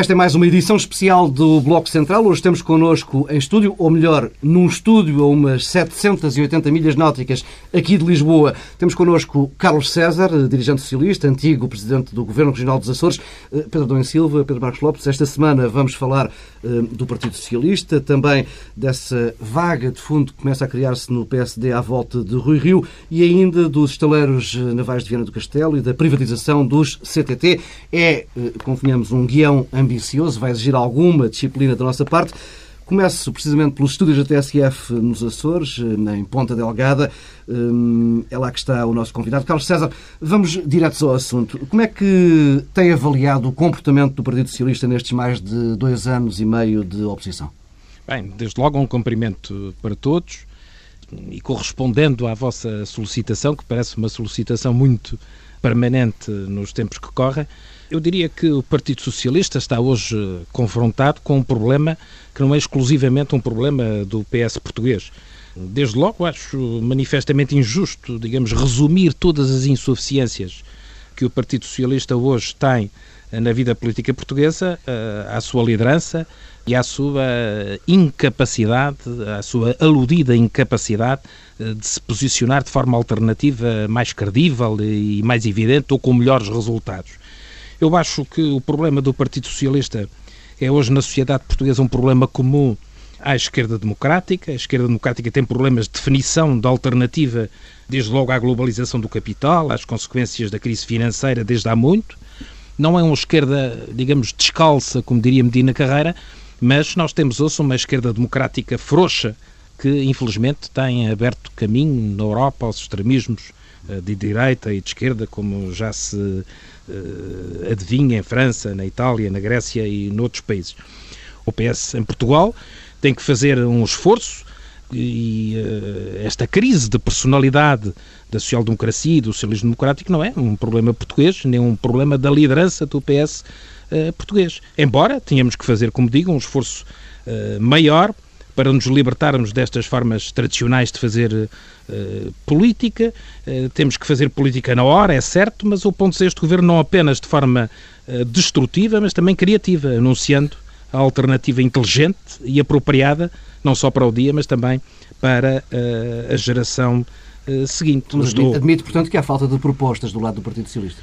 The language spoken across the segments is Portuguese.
Esta é mais uma edição especial do Bloco Central. Hoje temos connosco em estúdio, ou melhor, num estúdio a umas 780 milhas náuticas aqui de Lisboa. Temos connosco Carlos César, dirigente socialista, antigo presidente do Governo Regional dos Açores, eh, Pedro Dom Silva, Pedro Marcos Lopes. Esta semana vamos falar eh, do Partido Socialista, também dessa vaga de fundo que começa a criar-se no PSD à volta de Rui Rio e ainda dos estaleiros eh, navais de Viana do Castelo e da privatização dos CTT. É, convenhamos, um guião ambicioso, vai exigir alguma disciplina da nossa parte. Começo precisamente pelos estúdios da TSF nos Açores, em Ponta Delgada. Hum, é lá que está o nosso convidado. Carlos César, vamos direto ao assunto. Como é que tem avaliado o comportamento do Partido Socialista nestes mais de dois anos e meio de oposição? Bem, desde logo um cumprimento para todos e correspondendo à vossa solicitação, que parece uma solicitação muito permanente nos tempos que correm, eu diria que o Partido Socialista está hoje confrontado com um problema que não é exclusivamente um problema do PS português. Desde logo acho manifestamente injusto, digamos, resumir todas as insuficiências que o Partido Socialista hoje tem na vida política portuguesa eh, à sua liderança e à sua incapacidade, à sua aludida incapacidade eh, de se posicionar de forma alternativa mais credível e mais evidente ou com melhores resultados. Eu acho que o problema do Partido Socialista é hoje na sociedade portuguesa um problema comum à esquerda democrática. A esquerda democrática tem problemas de definição da alternativa, desde logo à globalização do capital, às consequências da crise financeira desde há muito. Não é uma esquerda, digamos, descalça, como diria Medina Carreira, mas nós temos hoje uma esquerda democrática frouxa que, infelizmente, tem aberto caminho na Europa aos extremismos de direita e de esquerda, como já se uh, adivinha em França, na Itália, na Grécia e noutros países. O PS em Portugal tem que fazer um esforço e uh, esta crise de personalidade da social-democracia e do socialismo democrático não é um problema português, nem um problema da liderança do PS uh, português. Embora tenhamos que fazer, como digo, um esforço maior para nos libertarmos destas formas tradicionais de fazer uh, política. Uh, temos que fazer política na hora, é certo, mas o ponto é este governo não apenas de forma uh, destrutiva, mas também criativa, anunciando a alternativa inteligente e apropriada, não só para o dia, mas também para a geração seguinte. Mas admite, portanto, que há falta de propostas do lado do Partido Socialista.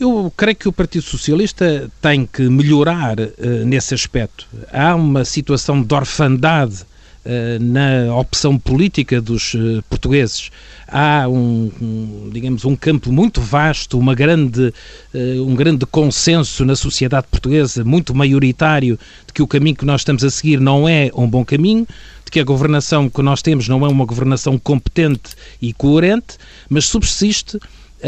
Eu creio que o Partido Socialista tem que melhorar uh, nesse aspecto. Há uma situação de orfandade na opção política dos eh, portugueses. Há um, um, digamos, um campo muito vasto, uma grande, eh, um grande consenso na sociedade portuguesa, muito maioritário, de que o caminho que nós estamos a seguir não é um bom caminho, de que a governação que nós temos não é uma governação competente e coerente, mas subsiste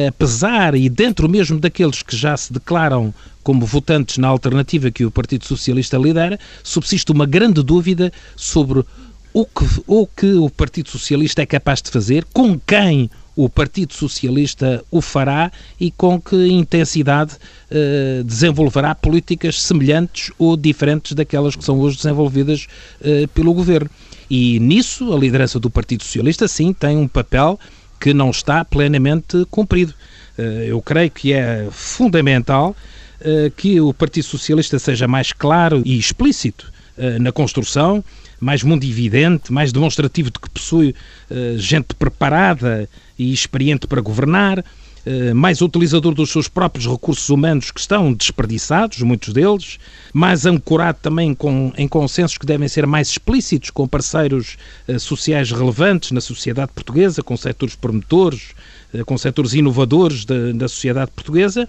apesar e dentro mesmo daqueles que já se declaram como votantes na alternativa que o Partido Socialista lidera, subsiste uma grande dúvida sobre o que, o que o Partido Socialista é capaz de fazer, com quem o Partido Socialista o fará e com que intensidade eh, desenvolverá políticas semelhantes ou diferentes daquelas que são hoje desenvolvidas eh, pelo Governo. E nisso a liderança do Partido Socialista, sim, tem um papel que não está plenamente cumprido. Eh, eu creio que é fundamental que o Partido Socialista seja mais claro e explícito na construção mais mundividente, mais demonstrativo de que possui uh, gente preparada e experiente para governar, uh, mais utilizador dos seus próprios recursos humanos que estão desperdiçados, muitos deles, mais ancorado também com, em consensos que devem ser mais explícitos com parceiros uh, sociais relevantes na sociedade portuguesa, com setores promotores, com setores inovadores da, da sociedade portuguesa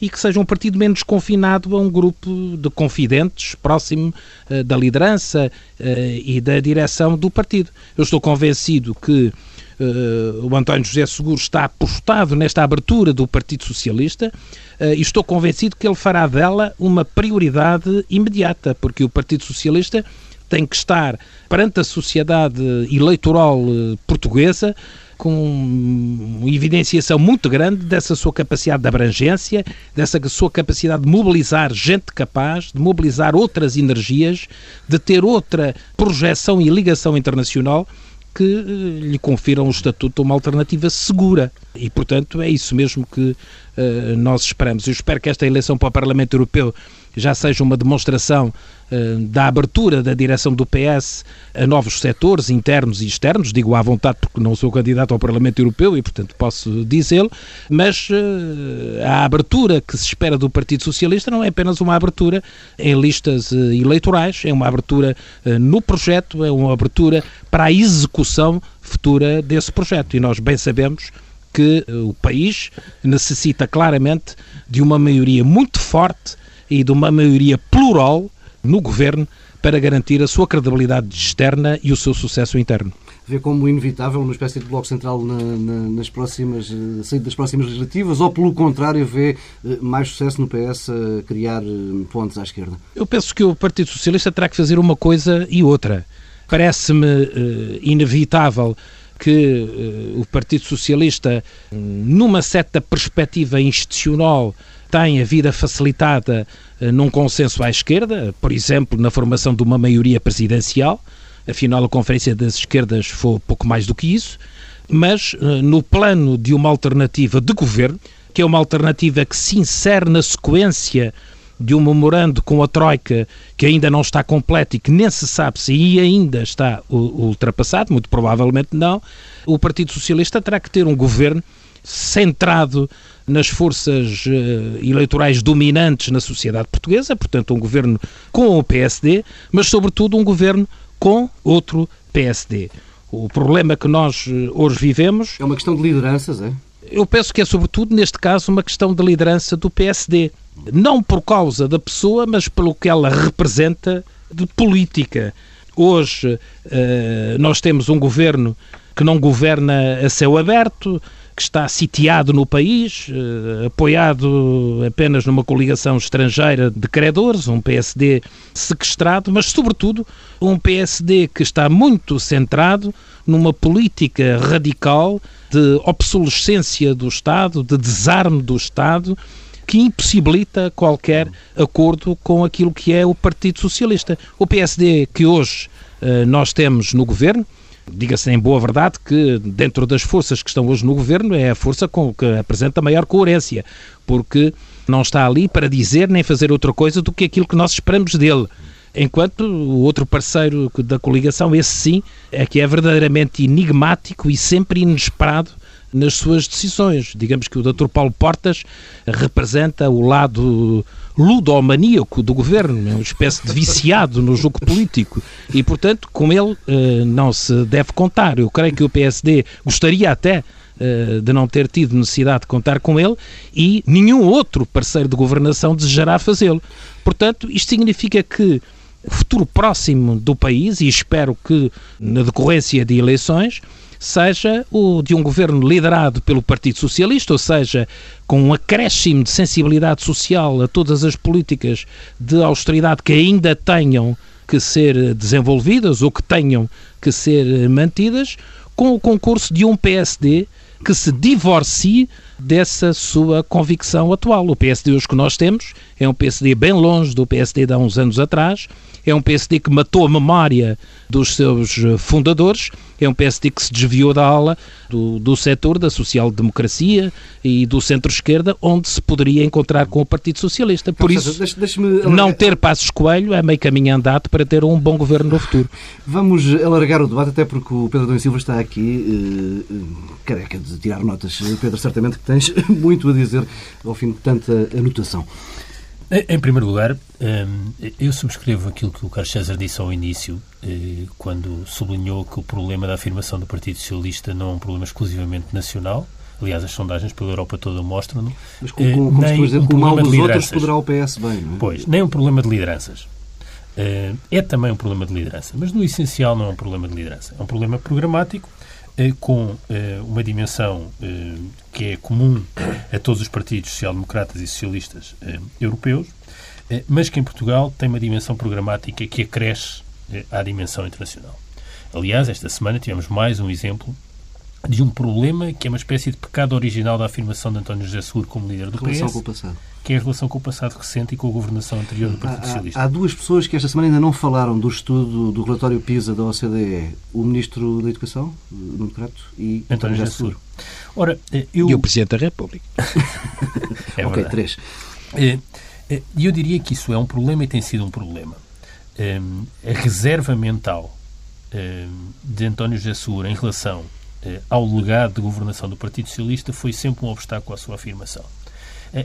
e que seja um partido menos confinado a um grupo de confidentes próximo uh, da liderança uh, e da direção do partido. Eu estou convencido que uh, o António José Seguro está apostado nesta abertura do Partido Socialista e estou convencido que ele fará dela uma prioridade imediata, porque o Partido Socialista tem que estar perante a sociedade eleitoral portuguesa com uma evidenciação muito grande dessa sua capacidade de abrangência, dessa sua capacidade de mobilizar gente capaz, de mobilizar outras energias, de ter outra projeção e ligação internacional que eh, lhe confiram o estatuto uma alternativa segura. E, portanto, é isso mesmo que uh, nós esperamos. Eu espero que esta eleição para o Parlamento Europeu já seja uma demonstração uh, da abertura da direção do PS a novos setores internos e externos, digo à vontade porque não sou candidato ao Parlamento Europeu e, portanto, posso dizê-lo, mas uh, a abertura que se espera do Partido Socialista não é apenas uma abertura em listas uh, eleitorais, é uma abertura no projeto, é uma abertura para a execução futura desse projeto. E nós bem sabemos que o país necessita claramente de uma maioria muito forte e de uma maioria plural no governo para garantir a sua credibilidade externa e o seu sucesso interno. Vê como inevitável uma espécie de bloco central na, na, nas próximas eh, saída das próximas legislativas ou, pelo contrário, vê eh, mais sucesso no PS a criar eh, pontes à esquerda? Eu penso que o Partido Socialista terá que fazer uma coisa e outra. Parece-me inevitável que o Partido Socialista, numa certa perspectiva institucional, tem a vida facilitada uh, num consenso à esquerda, por exemplo, na formação de uma maioria presidencial. Afinal, a Conferência das Esquerdas foi pouco mais do que isso. Mas uh, no plano de uma alternativa de governo, que é uma alternativa que se insere na sequência de um memorando com a Troika que ainda não está completo e que nem se sabe se ainda está ultrapassado, muito provavelmente não, o Partido Socialista terá que ter um governo centrado nas forças uh, eleitorais dominantes na sociedade portuguesa, portanto, um governo com o PSD, mas, sobretudo, um governo com outro PSD. O problema que nós uh, hoje vivemos. É uma questão de lideranças, é? Eu penso que é, sobretudo, neste caso, uma questão de liderança do PSD. Não por causa da pessoa, mas pelo que ela representa de política. Hoje uh, nós temos um governo que não governa a céu aberto, que está sitiado no país, eh, apoiado apenas numa coligação estrangeira de credores, um PSD sequestrado, mas, sobretudo, um PSD que está muito centrado numa política radical de obsolescência do Estado, de desarme do Estado, que impossibilita qualquer acordo com aquilo que é o Partido Socialista. O PSD que hoje uh, nós temos no governo, Diga-se em boa verdade que, dentro das forças que estão hoje no governo, é a força com que apresenta maior coerência, porque não está ali para dizer nem fazer outra coisa do que aquilo que nós esperamos dele. Enquanto o outro parceiro da coligação, esse sim, é que é verdadeiramente enigmático e sempre inesperado nas suas decisões. Digamos que o Dr. Paulo Portas representa o lado ludomaníaco do governo, é uma espécie de viciado no jogo político e, portanto, com ele eh, não se deve contar. Eu creio que o PSD gostaria até eh, de não ter tido necessidade de contar com ele e nenhum outro parceiro de governação desejará fazê-lo. Portanto, isto significa que o futuro próximo do país, e espero que na decorrência de eleições, seja o de um governo liderado pelo Partido Socialista, ou seja, com um acréscimo de sensibilidade social a todas as políticas de austeridade que ainda tenham que ser desenvolvidas ou que tenham que ser mantidas, com o concurso de um PSD que se divorcie dessa sua convicção atual. O PSD hoje que nós temos é um PSD bem longe do PSD de há uns anos atrás, é um PSD que matou a memória dos seus eh, fundadores, é um PSD que se desviou da ala do, do setor da social-democracia e do centro-esquerda, onde se poderia encontrar com o Partido Socialista. Por isso, deixe, deixe não ter passos coelho é meio caminho andado para ter um bom governo no futuro. Vamos alargar o debate, até porque o Pedro Domingos Silva está aqui, uh, careca de tirar notas. Pedro, certamente que tens muito a dizer ao fim de tanta anotação. Em primeiro lugar, hum, eu subscrevo aquilo que o Carlos César disse ao início, eh, quando sublinhou que o problema da afirmação do Partido Socialista não é um problema exclusivamente nacional. Aliás, as sondagens pela Europa toda mostram-no. Mas como, como, como nem dizer, um o mal dos outros poderá o PS bem, não é? Pois, nem um problema de lideranças. Eh, é também um problema de liderança, mas no essencial não é um problema de liderança. É um problema programático eh, com eh, uma dimensão eh, que é comum a todos os partidos social-democratas e socialistas europeus, mas que em Portugal tem uma dimensão programática que acresce à dimensão internacional. Aliás, esta semana tivemos mais um exemplo de um problema que é uma espécie de pecado original da afirmação de António José Seguro como líder do Relação PS. com o passado que é a relação com o passado recente e com a governação anterior do Partido há, Socialista. Há duas pessoas que esta semana ainda não falaram do estudo do relatório PISA da OCDE. O Ministro da Educação, Nuno Crato, e António José Seguro. Ora, eu... E o Presidente da República. é ok, três. E eu diria que isso é um problema e tem sido um problema. A reserva mental de António José Segura em relação ao legado de governação do Partido Socialista foi sempre um obstáculo à sua afirmação.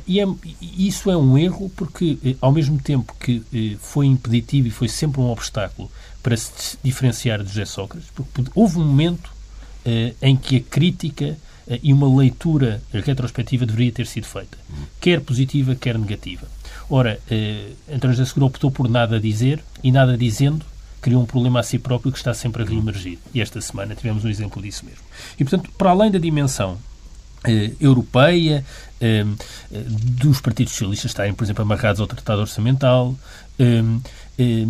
E é, isso é um erro porque, ao mesmo tempo que foi impeditivo e foi sempre um obstáculo para se diferenciar de José Sócrates, porque houve um momento em que a crítica e uma leitura retrospectiva deveria ter sido feita, quer positiva, quer negativa. Ora, eh, António José Seguro optou por nada dizer e nada dizendo criou um problema a si próprio que está sempre a reemergir. E esta semana tivemos um exemplo disso mesmo. E, portanto, para além da dimensão eh, europeia, eh, dos partidos socialistas estarem, por exemplo, amarrados ao Tratado Orçamental, eh, eh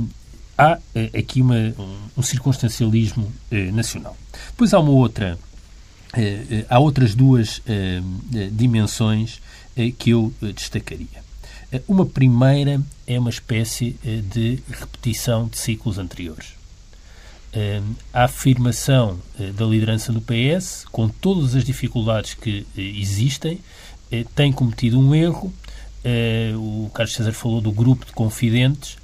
há eh, aqui uma, um, um circunstancialismo eh, nacional. Depois há uma outra há outras duas dimensões que eu destacaria. Uma primeira é uma espécie de repetição de ciclos anteriores. A afirmação da liderança do PS, com todas as dificuldades que existem, tem cometido um erro. O Carlos César falou do grupo de confidentes,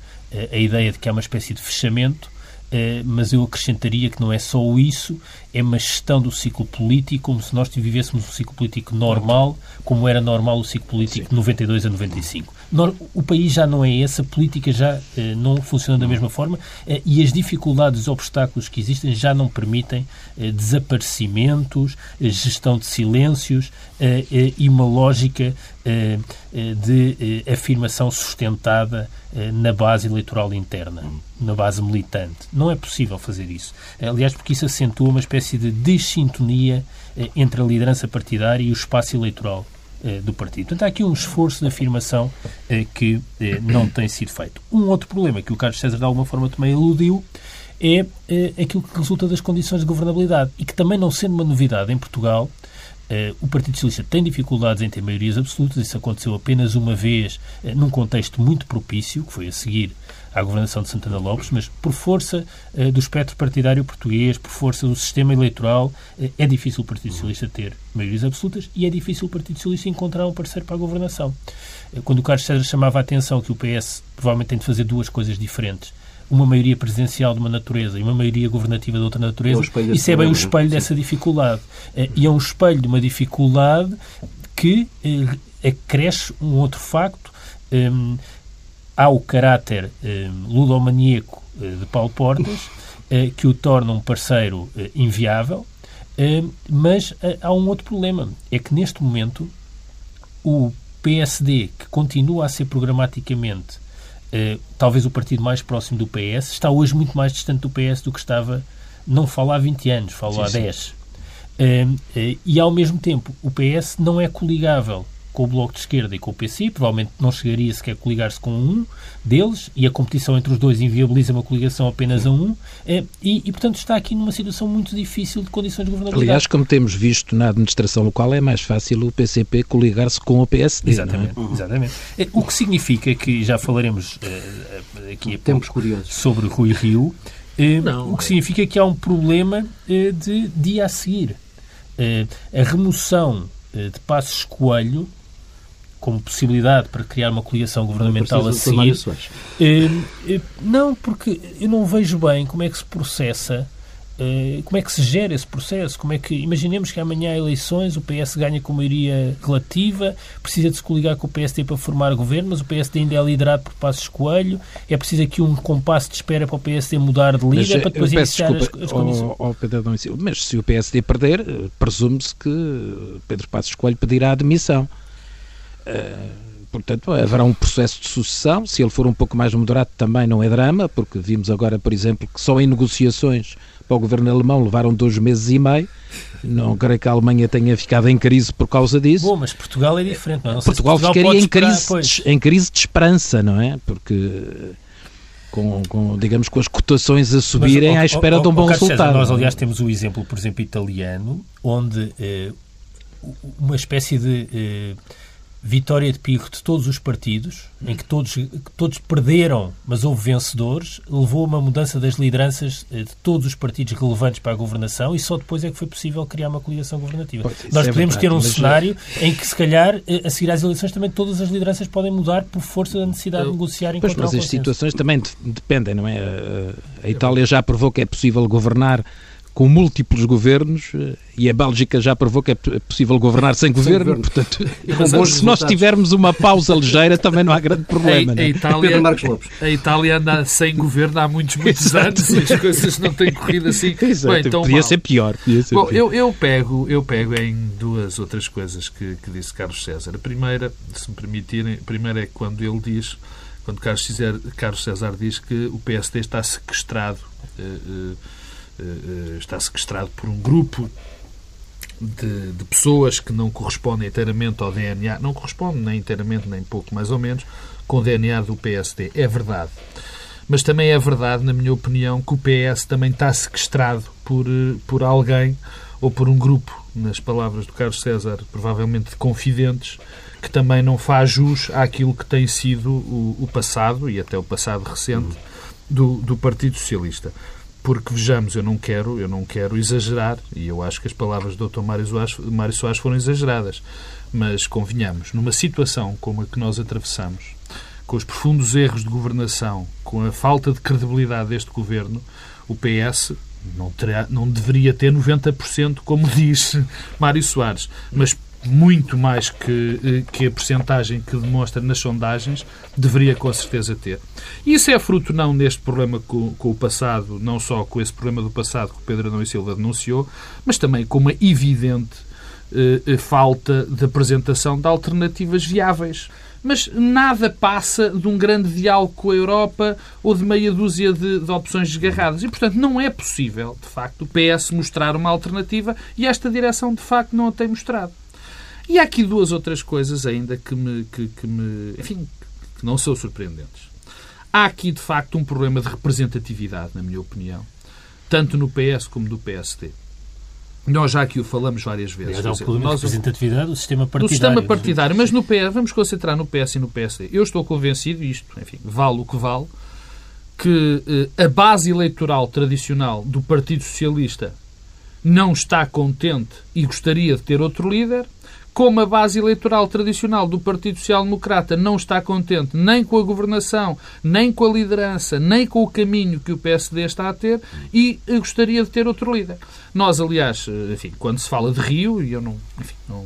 a ideia de que há uma espécie de fechamento eh, mas eu acrescentaria que não é só isso, é uma gestão do ciclo político como se nós vivêssemos um ciclo político normal, como era normal o ciclo político de 92 a 95. O país já não é esse, a política já eh, não funciona da mesma forma eh, e as dificuldades, os obstáculos que existem já não permitem desaparecimentos, gestão de silêncios e uma lógica de afirmação sustentada na base eleitoral interna, na base militante. Não é possível fazer isso. Aliás, porque isso acentua uma espécie de desintonia entre a liderança partidária e o espaço eleitoral eh, do partido. Portanto, há aqui um esforço de afirmação eh, que eh, não tem sido feito. Um outro problema que o Carlos César, de alguma forma, também eludiu é aquilo que resulta das condições de governabilidade e que também não sendo uma novidade em Portugal, o Partido Socialista tem dificuldades em ter maiorias absolutas. Isso aconteceu apenas uma vez, num contexto muito propício, que foi a seguir à governação de Santana Lopes, mas por força uh, do espectro partidário português, por força do sistema eleitoral, uh, é difícil o Partido Socialista ter maiorias absolutas e é difícil o Partido Socialista encontrar um parceiro para a governação. Uh, quando o Carlos César chamava a atenção que o PS provavelmente tem de fazer duas coisas diferentes, uma maioria presidencial de uma natureza e uma maioria governativa de outra natureza, é isso é bem o espelho dessa dificuldade. E é um espelho de uma dificuldade que acresce um outro facto. Há o caráter eh, ludomaníaco eh, de Paulo Portas, eh, que o torna um parceiro eh, inviável, eh, mas eh, há um outro problema, é que neste momento o PSD, que continua a ser programaticamente talvez o partido mais próximo do PS, está hoje muito mais distante do PS do que estava, não falo há 20 anos, falo sim, há 10. e ao mesmo tempo, o PS não é coligável com o Bloco de Esquerda e com o PC, provavelmente não chegaria sequer a coligar-se com um deles, e a competição entre os dois inviabiliza uma coligação apenas a um, eh, e, e, portanto está aqui numa situação muito difícil de condições de governabilidade. Aliás, como temos visto na administração local, é mais fácil o PCP coligar-se com o PSD. Exatamente, é? exatamente. Eh, o que significa que já falaremos uh, aqui a Tempos curiosos. sobre Rui Rio, uh, não, o que significa que há um problema uh, de dia a seguir. a remoção de Passos Coelho como possibilidade para criar uma coligação governamental a seguir. Eh, eh, não, porque eu não vejo bem como é que se processa eh, como é que se gera esse processo? Como é que imaginemos que amanhã há eleições, o PS ganha com maioria relativa, precisa de se coligar com o PSD para formar governo, mas o PSD ainda é liderado por Passos Coelho. É preciso aqui um compasso de espera para o PSD mudar de líder mas, para depois iniciar desculpa, as, as condições. Oh, oh, Pedro mas se o PSD perder, presume-se que Pedro Passos Coelho pedirá a demissão. Eh, portanto, haverá um processo de sucessão. Se ele for um pouco mais moderado, também não é drama, porque vimos agora, por exemplo, que só em negociações para o governo alemão levaram dois meses e meio. Não creio que a Alemanha tenha ficado em crise por causa disso. Bom, mas Portugal é diferente, não é? Não Portugal, Portugal ficaria em crise, em crise de esperança, não é? Porque com, com, digamos, com as cotações a subirem mas, à espera de um bom resultado. César, nós, aliás, temos o exemplo, por exemplo, italiano, onde eh, uma espécie de eh, vitória de pico de todos os partidos, em que todos, todos perderam, mas houve vencedores, levou a uma mudança das lideranças eh, de todos os partidos relevantes para a governação e só depois é que foi possível criar uma coligação governativa. Pois, Nós é podemos verdade, ter um cenário em que, se calhar, eh, a seguir às eleições também todas as lideranças podem mudar por força da necessidade de negociar e pois, Mas as situações também dependem, não é? A Itália já provou que é possível governar com múltiplos governos eh, e a Bélgica já provou que é possível governar sem, sem governo, governo, portanto, se nós tivermos uma pausa ligeira também não há grande problema. A, a, Itália, a Itália anda sem governo há muitos, muitos anos e as coisas não têm corrido assim. Exato. Bem, então, podia, ser pior, podia ser Bom, pior. Eu, eu, pego, eu pego em duas outras coisas que, que disse Carlos César. A primeira, se me permitirem, a primeira é quando ele diz, quando Carlos César, Carlos César diz que o PSD está sequestrado uh, uh, está sequestrado por um grupo de, de, pessoas que não correspondem inteiramente ao DNA, não correspondem nem inteiramente, nem pouco, mais ou menos, com o DNA do PSD. É verdade. Mas também é verdade, na minha opinião, que o PS também está sequestrado por, eh, por alguém ou por um grupo, nas palavras do Carlos César, provavelmente de confidentes, que também não faz jus àquilo que tem sido o, o passado e até o passado recente do, do Partido Socialista porque vejamos, eu não quero, eu não quero exagerar, e eu acho que as palavras do Dr. Mário Soares, Mário Soares foram exageradas, mas convenhamos, numa situação como a que nós atravessamos, com os profundos erros de governação, com a falta de credibilidade deste governo, o PS não, terá, não deveria ter 90%, como diz Mário Soares, mas muito mais que, eh, que a percentagem que demonstra nas sondagens, deveria com certeza ter. Isso é fruto não neste problema com, com, o passado, não só com esse problema do passado que o Pedro Adão e Silva denunciou, mas também com uma evidente eh, eh, falta de apresentação de alternativas viáveis. Mas nada passa de um grande diálogo com a Europa ou de meia dúzia de, de opções desgarradas. E, portanto, não é possível, de facto, o PS mostrar uma alternativa e esta direção, de facto, não a tem mostrado. E há aqui duas outras coisas ainda que me, que, que me enfim, que não são surpreendentes. Há aqui, de facto, um problema de representatividade, na minha opinião, tanto no PS como no PSD. Nós já aqui o falamos várias vezes. Mas há um problema nós, de representatividade do sistema partidário. Do sistema partidário, mas no PS, vamos concentrar no PS e no PSD. Eu estou convencido, isto, enfim, vale o que vale, que eh, a base eleitoral tradicional do Partido Socialista não está contente e gostaria de ter outro líder, como a base eleitoral tradicional do Partido Social Democrata não está contente nem com a governação, nem com a liderança, nem com o caminho que o PSD está a ter e gostaria de ter outro líder. Nós, aliás, enfim, quando se fala de Rio, e eu não, enfim, não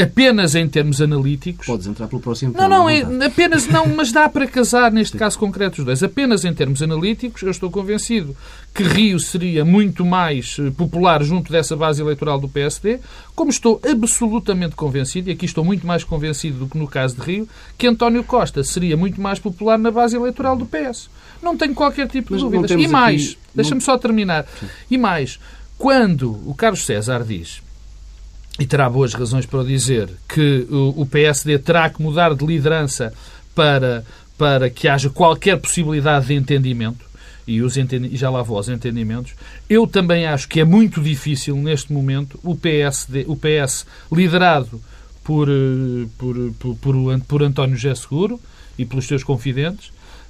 apenas em termos analíticos. Podes entrar pelo próximo Não, não, é, apenas não, mas dá para casar neste caso concreto os dois. Apenas em termos analíticos, eu estou convencido que Rio seria muito mais popular junto dessa base eleitoral do PSD, como estou absolutamente convencido, e aqui estou muito mais convencido do que no caso de Rio, que António Costa seria muito mais popular na base eleitoral do PS. Não tenho qualquer tipo de dúvidas. E mais, aqui... deixa-me só terminar. Sim. E mais, quando o Carlos César diz e terá boas razões para o dizer, que o PSD terá que mudar de liderança para, para que haja qualquer possibilidade de entendimento, e, os entendi já lá vou aos entendimentos, eu também acho que é muito difícil, neste momento, o, PSD, o PS liderado por, eh, por, por, por, por António José Seguro e pelos seus confidentes,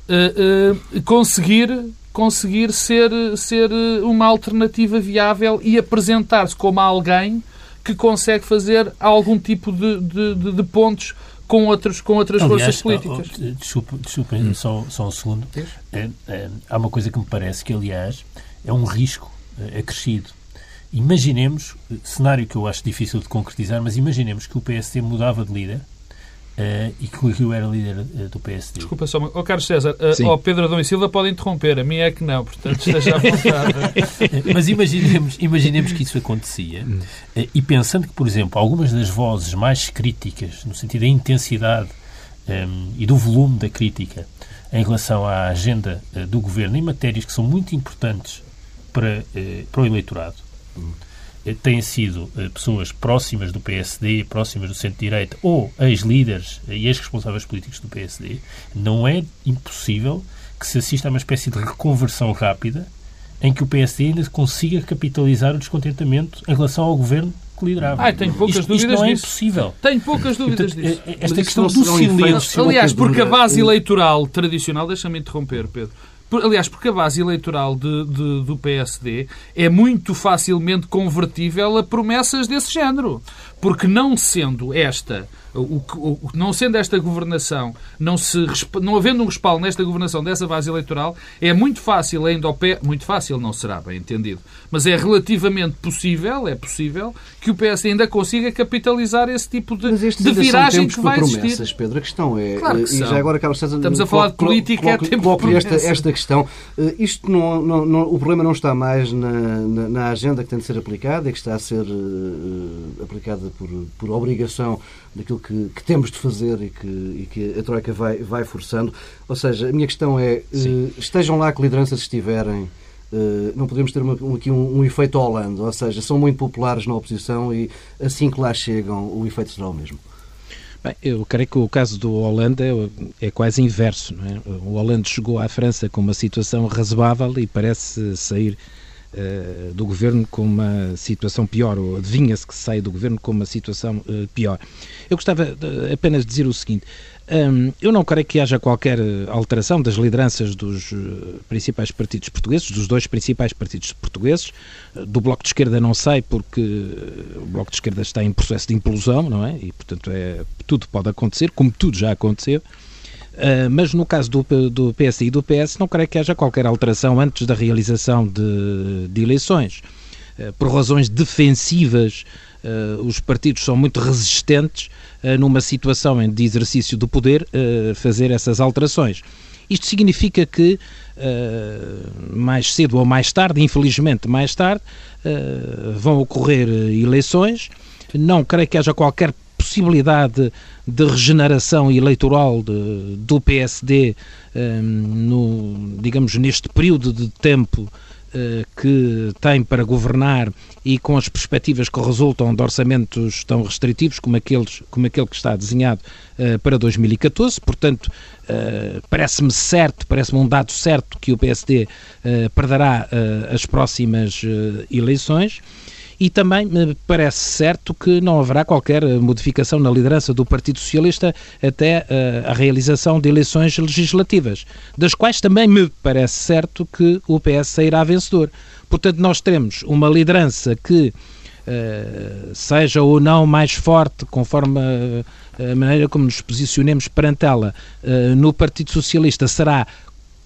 uh, uh, conseguir conseguir ser, ser uma alternativa viável e apresentar-se como alguém que consegue fazer algum tipo de, de, de, de pontos com, outros, com outras Aliás, forças políticas. Oh, desculpe, desculpe hum. só, só um segundo. É, é, há uma coisa que me parece que, aliás, é um risco é, acrescido. Imaginemos, cenário que eu acho difícil de concretizar, mas imaginemos que o PSD mudava de líder Uh, e que o Rio era líder uh, do PSD. Desculpa só, oh, Carlos César, uh, oh, Pedro Adão e Silva pode interromper, a mim é que não, portanto esteja à vontade. Mas imaginemos, imaginemos que isso acontecia uh, e pensando que, por exemplo, algumas das vozes mais críticas, no sentido da intensidade um, e do volume da crítica em relação à agenda do governo em matérias que são muito importantes para, para o eleitorado, eh, têm sido eh, pessoas próximas do PSD, próximas do centro-direita ou ex-líderes e ex-responsáveis políticos do PSD, não é impossível que se assista a uma espécie de reconversão rápida em que o PSD ainda consiga capitalizar o descontentamento em relação ao governo que liderava. Ah, tenho poucas isto, dúvidas isto não é disso. impossível. Tenho poucas dúvidas Portanto, disso. eh, Mas Esta questão do silêncio. Aliás, porque a base eleitoral tradicional, deixa-me interromper, Pedro. Por- aliás, porque a base eleitoral de- de- do PSD é muito facilmente convertível a promessas desse género. Porque não sendo esta, o, o- não sendo esta governação, não, se, não havendo um respaldo nesta governação dessa base eleitoral, é muito fácil ainda ao pé, muito fácil não será, bem entendido, mas é relativamente possível, é possível, que o PSD ainda consiga capitalizar esse tipo de, de viragem que vai existir. promessas, Pedro. A questão é, Claro que eh, e já agora, Carlos César, Estamos a falar de política, é coloco- tempo de coloco-lhe esta, esta questão. Eh, Isto não, não- não- o problema não está mais na, na- na agenda que tem de ser aplicada e que está a ser eh, aplicada por, por obrigação daquilo que, que temos de fazer e que, e que a Troika vai, vai forçando. Ou seja, a minha questão é, eh, estejam lá que lideranças estiverem, eh, não podemos ter uma- um- aqui um, um efeito Holanda, ou seja, são muito populares na oposição e assim que lá chegam o efeito será o mesmo. Bem, eu creio que o caso do Holanda é, é quase inverso. É? O Holanda chegou à França com uma situação razoável e parece sair eh, do governo com uma situação pior, ou adivinha-se que sai do governo com uma situação eh, pior. Eu gostava de- apenas de dizer o seguinte: hum, eu não creio que haja qualquer alteração das lideranças dos eh, principais partidos portugueses, dos dois principais partidos portugueses. Do Bloco de Esquerda não sei, porque o Bloco de Esquerda está em processo de implosão, não é? E, portanto, é, tudo pode acontecer, como tudo já aconteceu. Uh, mas no caso do, do PSI e do PS, não creio que haja qualquer alteração antes da realização de, de eleições. Uh, por razões defensivas, uh, os partidos são muito resistentes numa situação de exercício do poder fazer essas alterações. Isto significa que uh, mais cedo ou mais tarde, infelizmente mais tarde, uh, vão ocorrer eleições. Não creio que haja qualquer possibilidade de regeneração eleitoral de- do PSD hum, no, digamos, neste período de tempo eh, que tem para governar e com as perspectivas que resultam de orçamentos tão restritivos como, aqueles, como aquele que está desenhado eh, para 2014. Portanto, eh, parece-me certo, parece-me um dado certo que o PSD eh, perderá as próximas eleições. E também me parece certo que não haverá qualquer eh, modificação na liderança do Partido Socialista até eh, a realização de eleições legislativas, das quais também me parece certo que o PS sairá vencedor. Portanto, nós teremos uma liderança que eh, seja ou não mais forte, conforme a, a maneira como nos posicionemos perante ela, eh, no Partido Socialista será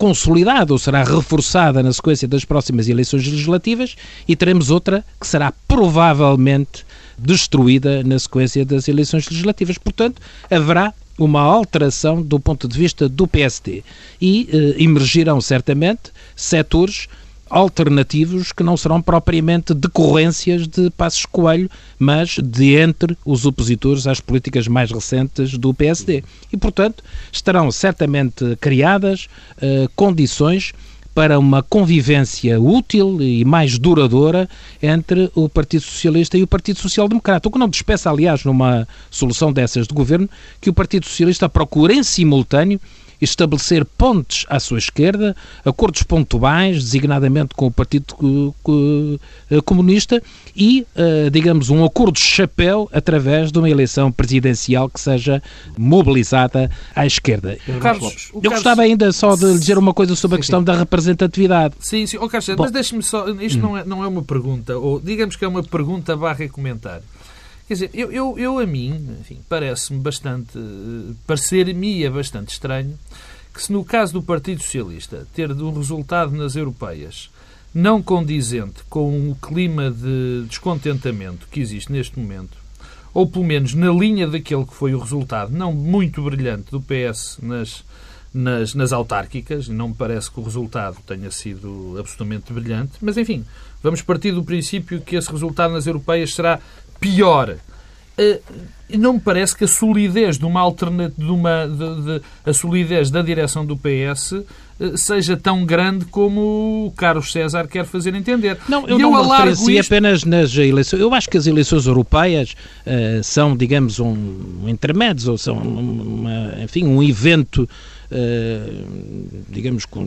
consolidada ou será reforçada na sequência das próximas eleições legislativas e teremos outra que será provavelmente destruída na sequência das eleições legislativas. Portanto, haverá uma alteração do ponto de vista do PSD e eh, emergirão certamente setores alternativos que não serão propriamente decorrências de Passos Coelho, mas de entre os opositores às políticas mais recentes do PSD. E, portanto, estarão certamente criadas eh, condições para uma convivência útil e mais duradoura entre o Partido Socialista e o Partido Social Democrata. O que não despeça, aliás, numa solução dessas de governo, que o Partido Socialista procure em simultâneo estabelecer pontes à sua esquerda, acordos pontuais, designadamente com o Partido eh, Comunista e, eh, digamos, um acordo de chapéu através de uma eleição presidencial que seja mobilizada à esquerda. Carlos, Eu Carlos- gostava ainda só de lhe dizer uma coisa sobre a questão da representatividade. Sim, sim. Oh, Carlos, Bom. mas deixe-me só. Isto não, é, não é uma pergunta, ou digamos que é uma pergunta barra comentário. Quer dizer, eu, eu, eu a mim, parece-me bastante. eh, Parecer-me é bastante estranho que, se no caso do Partido Socialista ter de um resultado nas europeias não condizente com o clima de descontentamento que existe neste momento, ou pelo menos na linha daquele que foi o resultado, não muito brilhante, do PS nas, nas, nas autárquicas, não me parece que o resultado tenha sido absolutamente brilhante, mas enfim, vamos partir do princípio que esse resultado nas europeias será pior. Eh, Não me parece que a solidez de uma alternativa, de uma, de- de- a solidez da direção do PS eh, seja tão grande como o Carlos César quer fazer entender. Não, eu E não referencia isto- apenas nas eleições. Eu acho que as eleições europeias eh, são, digamos, um intermédios, ou são, uma, enfim, um evento, eh, digamos, com,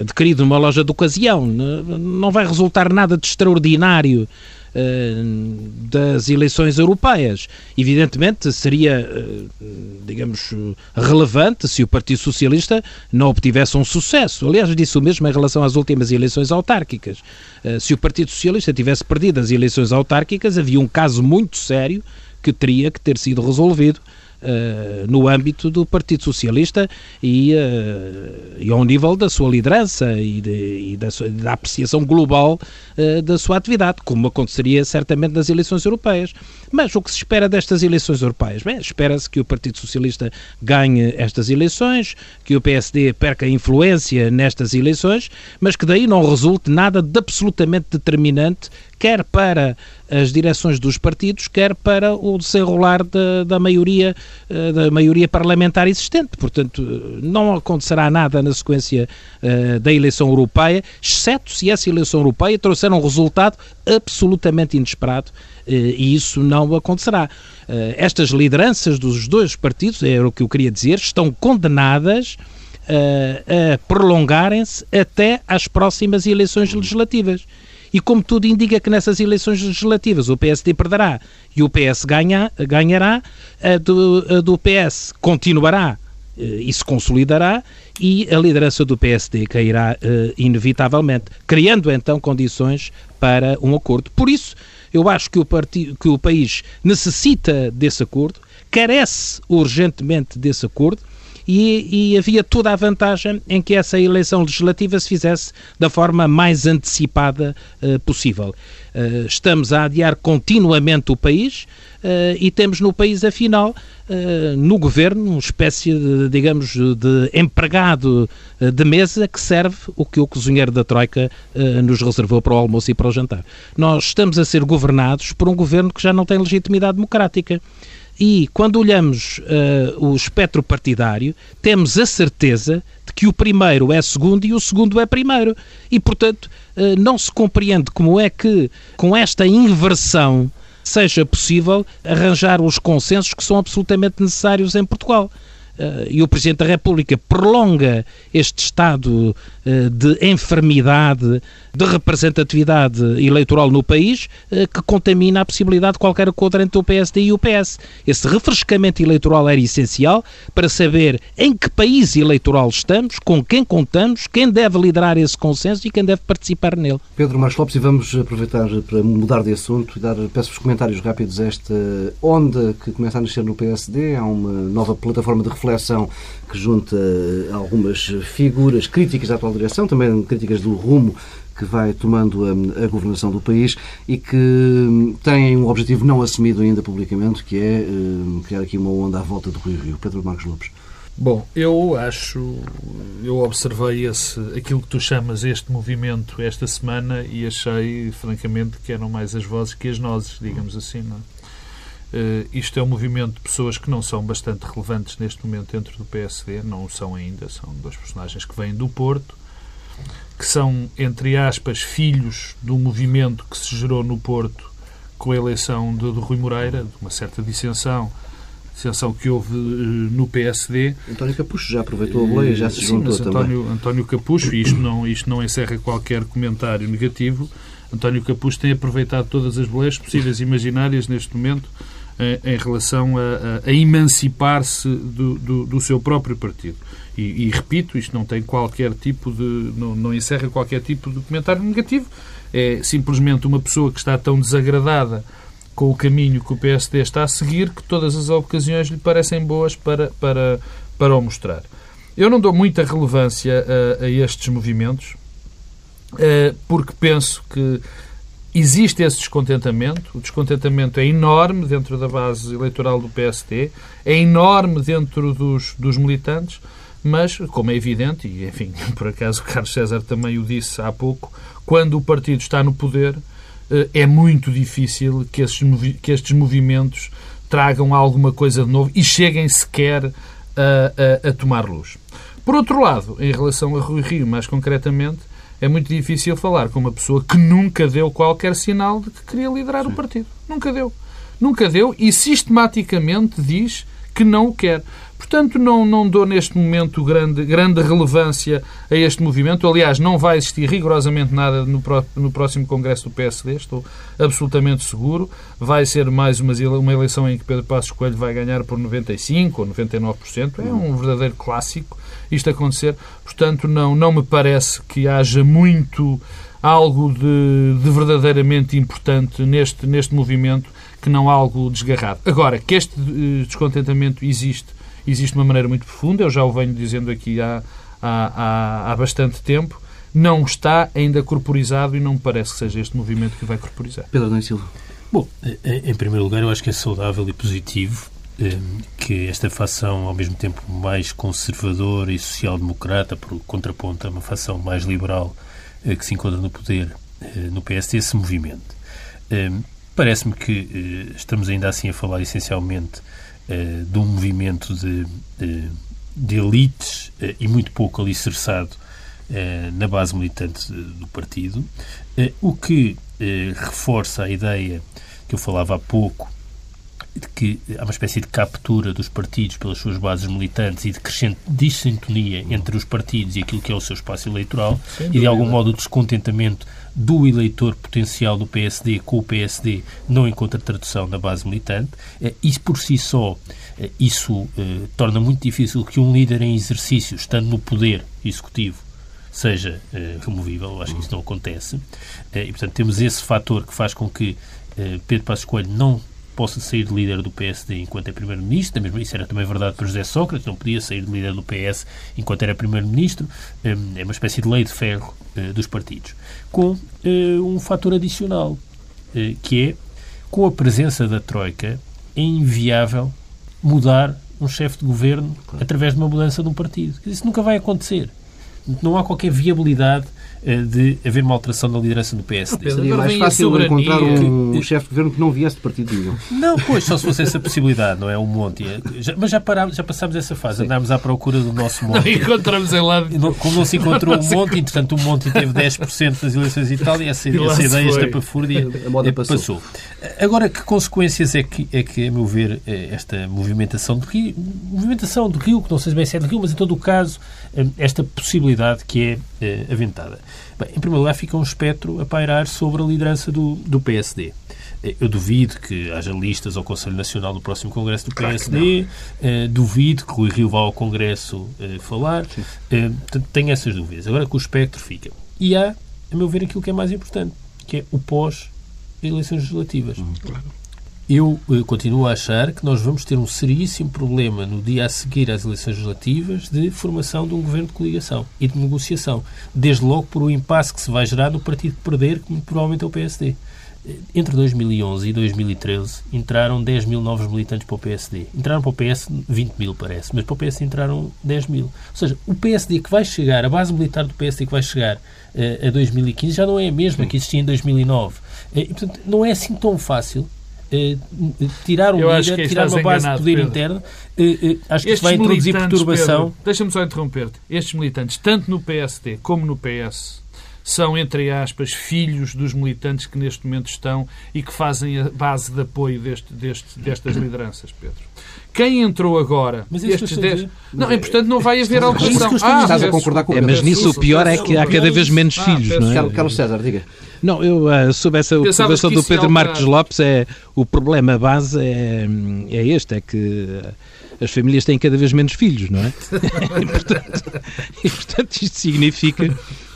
adquirido numa loja de ocasião. Não vai resultar nada de extraordinário das eleições europeias. Evidentemente, seria, digamos, relevante se o Partido Socialista não obtivesse um sucesso. Aliás, disse o mesmo em relação às últimas eleições autárquicas. Se o Partido Socialista tivesse perdido as eleições autárquicas, havia um caso muito sério que teria que ter sido resolvido uh, no âmbito do Partido Socialista e, uh, e ao nível da sua liderança e, de, e da, sua, da, apreciação global uh, da sua atividade, como aconteceria certamente nas eleições europeias. Mas o que se espera destas eleições europeias? Bem, espera-se que o Partido Socialista ganhe estas eleições, que o PSD perca influência nestas eleições, mas que daí não resulte nada de absolutamente determinante quer para as direções dos partidos, quer para o desenrolar da, da, maioria, eh, da maioria parlamentar existente. Portanto, não acontecerá nada na sequência uh, da eleição europeia, exceto se essa eleição europeia trouxer um resultado absolutamente inesperado e isso não acontecerá. Estas lideranças dos dois partidos, era o que eu queria dizer, estão condenadas a prolongarem-se até às próximas eleições legislativas. E como tudo indica que nessas eleições legislativas o PSD perderá e o PS ganha, ganhará, a do, a do PS continuará eh, e se consolidará e a liderança do PSD cairá uh, inevitavelmente, criando então condições para um acordo. Por isso, eu acho que o, partido, que o país necessita desse acordo, carece urgentemente desse acordo e, e, havia toda a vantagem em que essa eleição legislativa se fizesse da forma mais antecipada uh, possível. Uh, estamos a adiar continuamente o país uh, e temos no país, afinal, no governo, uma espécie, de, digamos, de empregado de mesa que serve o que o cozinheiro da Troika nos reservou para o almoço e para o jantar. Nós estamos a ser governados por um governo que já não tem legitimidade democrática. E quando olhamos uh, o espectro partidário, temos a certeza de que o primeiro é segundo e o segundo é primeiro. E, portanto, uh, não se compreende como é que, com esta inversão, seja possível arranjar os consensos que são absolutamente necessários em Portugal. Uh, e o Presidente da República prolonga este estado de enfermidade, de representatividade eleitoral no país, uh, que contamina a possibilidade de qualquer acordo entre o PSD e o PS. Esse refrescamento eleitoral era essencial para saber em que país eleitoral estamos, com quem contamos, quem deve liderar esse consenso e quem deve participar nele. Pedro Marcos Lopes, e vamos aproveitar para mudar de assunto e dar, peço os comentários rápidos esta onda que começa a nascer no PSD. Há uma nova plataforma de reflexão que junta eh, algumas figuras críticas à atual direção, também críticas do rumo que vai tomando a, a, governação do país e que hum, tem um objetivo não assumido ainda publicamente, que é uh, criar aqui uma onda à volta do Rio Rio. Pedro Marcos Lopes. Bom, eu acho, eu observei esse, aquilo que tu chamas este movimento esta semana e achei, francamente, que eram mais as vozes que as nozes, digamos assim, não é? Uh, isto é um movimento de pessoas que não são bastante relevantes neste momento dentro do PSD, não são ainda, são dois personagens que vêm do Porto, que são, entre aspas, filhos do movimento que se gerou no Porto com a eleição do, do Rui Moreira, de uma certa dissensão, dissensão que houve uh, no PSD. António Capucho já aproveitou a boleia, já se juntou Sim, mas António, também. António Capucho, e isto não, isto não encerra qualquer comentário negativo, António Capucho tem aproveitado todas as boleias possíveis e imaginárias neste momento eh, em relação a, a, emancipar-se do, do, do, seu próprio partido. E, e, repito, isto não tem qualquer tipo de. Não, não encerra qualquer tipo de comentário negativo. É simplesmente uma pessoa que está tão desagradada com o caminho que o PSD está a seguir que todas as ocasiões lhe parecem boas para, para, para o mostrar. Eu não dou muita relevância a, a estes movimentos, eh, porque penso que Existe esse descontentamento, o descontentamento é enorme dentro da base eleitoral do PST, é enorme dentro dos, dos militantes, mas, como é evidente, e enfim, por acaso o Carlos César também o disse há pouco, quando o partido está no poder, eh, é muito difícil que estes, que estes movimentos tragam alguma coisa de novo e cheguem sequer a, a, a tomar luz. Por outro lado, em relação a Rui Rio, mais concretamente, é muito difícil falar com uma pessoa que nunca deu qualquer sinal de que queria liderar Sim. o partido. Nunca deu. Nunca deu e sistematicamente diz que não o quer. Portanto, não, não dou neste momento grande, grande relevância a este movimento. Aliás, não vai existir rigorosamente nada no, no próximo Congresso do PSD, estou absolutamente seguro. Vai ser mais uma, uma eleição em que Pedro Passos Coelho vai ganhar por 95% ou 99%. É um verdadeiro clássico isto acontecer. Portanto, não, não me parece que haja muito algo de, de verdadeiramente importante neste, neste movimento que não algo desgarrado. Agora, que este eh, descontentamento existe, existe de uma maneira muito profunda, eu já o venho dizendo aqui há, há, há, há bastante tempo, não está ainda corporizado e não me parece que seja este movimento que vai corporizar. Pedro Domingos Silva. Bom, eh, em primeiro lugar, eu acho que é saudável e positivo eh, que esta facção, ao mesmo tempo mais conservadora e social-democrata, por contraponto a uma facção mais liberal que se encontra no poder no PSD, se movimente. Parece-me que eh, estamos ainda assim a falar essencialmente eh, de um movimento de, de, de elites eh, e muito pouco alicerçado na base militante do partido, o que reforça a ideia que eu falava há pouco de que há uma espécie de captura dos partidos pelas suas bases militantes e de crescente dissintonia entre os partidos e aquilo que é o seu espaço eleitoral e de algum modo o descontentamento do eleitor potencial do PSD com o PSD não encontra tradução na base militante. Eh, isso por si só, eh, isso eh, torna muito difícil que um líder em exercício, estando no poder executivo, seja removível. Eu acho que isso não acontece. e, portanto, temos esse fator que faz com que Pedro Passos Coelho não possa sair de líder do PSD enquanto é Primeiro-Ministro. Isso era também verdade para José Sócrates, não podia sair de líder do PS enquanto era Primeiro-Ministro. Hum, é uma espécie de lei de ferro eh, dos partidos. Com eh, um fator adicional, eh, que é, com a presença da Troika, é inviável mudar um chefe de governo através de uma mudança de um partido. Isso nunca vai acontecer. Não há qualquer viabilidade de haver uma alteração da liderança do PSD. Pedro, Seria mais fácil encontrar um, um chefe de governo que não viesse de partido nenhum. Não, pois, só se fosse essa possibilidade, não é? Um monte. Já, mas já, parámos, já passámos essa fase, Sim. andámos à procura do nosso monte. Não encontramos em lado. Como não se encontrou um monte, entretanto o monte teve 10% das eleições e tal, e essa, e essa ideia estapafúrdia passou. passou. Agora, que consequências é que, é que, a meu ver, eh, esta movimentação do Rio, movimentação do Rio, que não sei bem se é do Rio, mas em todo o caso, eh, esta possibilidade que é aventada. Bem, em primeiro lugar, fica um espectro a pairar sobre a liderança do, do PSD. Eu duvido que haja listas ao Conselho Nacional do próximo Congresso do PSD, claro uh, duvido que Rui Rio vá ao Congresso uh, falar, uh, tenho essas dúvidas. Agora que o espectro fica. E há, a meu ver, aquilo que é mais importante, que é o pós-eleições legislativas. Hum, claro. Eu eh, continuo a achar que nós vamos ter um seríssimo problema no dia a seguir às eleições legislativas de formação de um governo de coligação e de negociação. Desde logo por o impasse que se vai gerar no partido que perder, que provavelmente é o PSD. Eh, entre 2011 e 2013 entraram 10 mil novos militantes para o PSD. Entraram para o PS 20 mil, parece, mas para o PS entraram 10 mil. Ou seja, o PSD que vai chegar, a base militar do PSD que vai chegar uh, a 2015 já não é a mesma que existia em 2009. Uh, e, portanto, não é assim tão fácil eh, tirar um Eu líder, tirar uma base de poder Pedro. interno, eh, eh, acho que isso vai introduzir perturbação. Deixa-me só interromper-te. Estes militantes, tanto no PSD como no PS, são, entre aspas, filhos dos militantes que neste momento estão e que fazem a base de apoio deste, deste, destas lideranças, Pedro. Quem entrou agora, mas estes 10. Não, é, portanto, não vai haver alteração. Ah, estás a concordar com é, Mas nisso o pior é que há cada vez menos ah, filhos, não é? Carlos César, diga. Não, eu uh, sob essa observação do Pedro Marcos Lopes, é, o problema base é, é este, é que as famílias têm cada vez menos filhos, não é? e, portanto, e, portanto, isto significa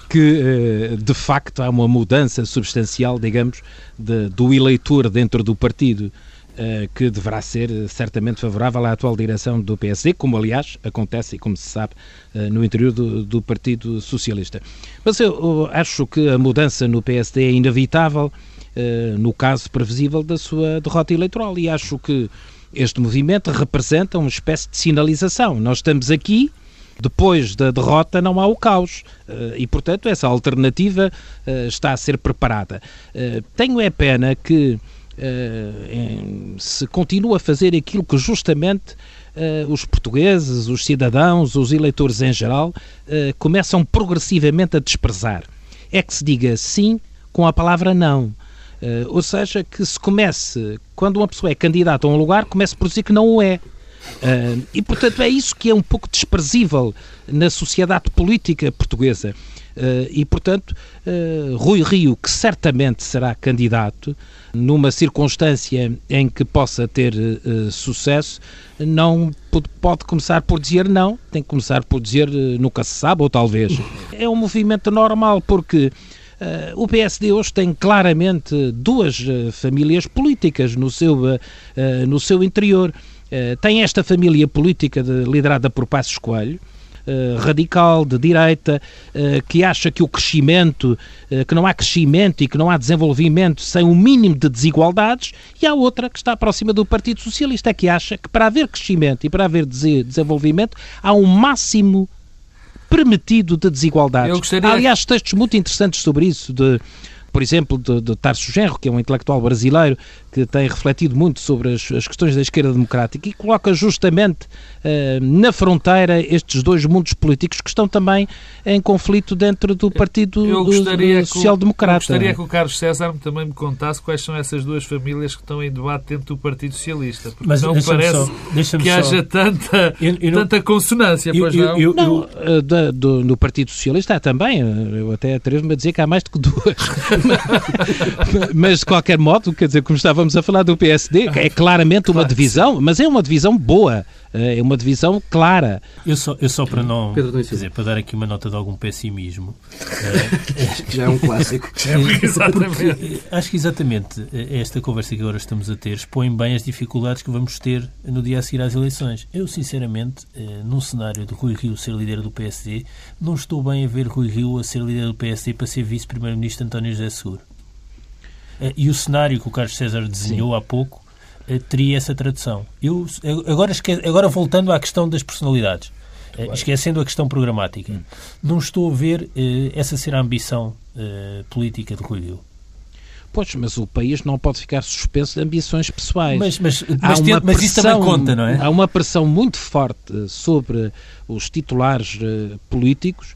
que, eh, de facto, há uma mudança substancial, digamos, de, do eleitor dentro do partido eh, que deverá ser eh, certamente favorável à atual direção do PSD, como aliás acontece e como se sabe no interior do, do Partido Socialista. Mas eu acho que a mudança no PSD é inevitável no caso previsível da sua derrota eleitoral e acho que este movimento representa uma espécie de sinalização. Nós estamos aqui, depois da derrota não há o caos e, portanto, essa alternativa está a ser preparada. Tenho é pena que se continua a fazer aquilo que justamente os portugueses, os cidadãos, os eleitores em geral, começam progressivamente a desprezar. É que se diga sim com a palavra não. ou seja, que se comece, quando uma pessoa é candidata a um lugar, comece por dizer que não o é. Uh, e, portanto, é isso que é um pouco desprezível na sociedade política portuguesa. Uh, e, portanto, uh, Rui Rio, que certamente será candidato, numa circunstância em que possa ter sucesso, não pode começar por dizer não, tem que começar por dizer nunca se sabe, ou talvez. É um movimento normal, porque Uh, o PSD hoje tem claramente duas uh, famílias políticas no seu, uh, no seu interior. Tem esta família política de, liderada por Passos Coelho, radical, de direita, que acha que o crescimento, que não há crescimento e que não há desenvolvimento sem um mínimo de desigualdades, e há outra que está próxima do Partido Socialista, que acha que para haver crescimento e para haver desenvolvimento há um máximo permitido de desigualdades. Gostaria... Aliás, textos muito interessantes sobre isso, de por exemplo, de, de Tarso Genro, que é um intelectual brasileiro que tem refletido muito sobre as, as questões da esquerda democrática e coloca justamente uh, na fronteira estes dois mundos políticos que estão também em conflito dentro do Partido Social Democrata. Eu gostaria que o Carlos César também me contasse quais são essas duas famílias que estão em debate dentro do Partido Socialista. Porque Mas não parece só, que haja tanta, eu, eu tanta consonância, pois não? Eu, não, eh, da, do, no Partido Socialista há também, eh, eu até atrevo-me a dizer que há mais do que duas. mas, de qualquer modo, quer dizer, como estávamos a falar do PSD, é claramente uma divisão, mas é uma divisão boa. É uma divisão clara. Eu só, eu só para não. Quer dizer, para dar aqui uma nota de algum pessimismo. Já é um clássico. exatamente. Acho que exatamente esta conversa que agora estamos a ter expõe bem as dificuldades que vamos ter no dia a seguir às eleições. Eu, sinceramente, eh, num cenário de Rui Rio ser líder do PSD, não estou bem a ver Rui Rio a ser líder do PSD para ser vice-primeiro-ministro António José Seguro. Eh, e o cenário que o Carlos César desenhou Sim. há pouco eh, teria essa tradução. Eu, agora, esque... agora voltando à questão das personalidades, eh, claro. esquecendo a questão programática, hum. não estou a ver essa ser a ambição política de Rui Rio. Pois, mas o país não pode ficar suspenso de ambições pessoais. Mas, mas, mas, mas isso também conta, não é? Há uma pressão muito forte sobre os titulares políticos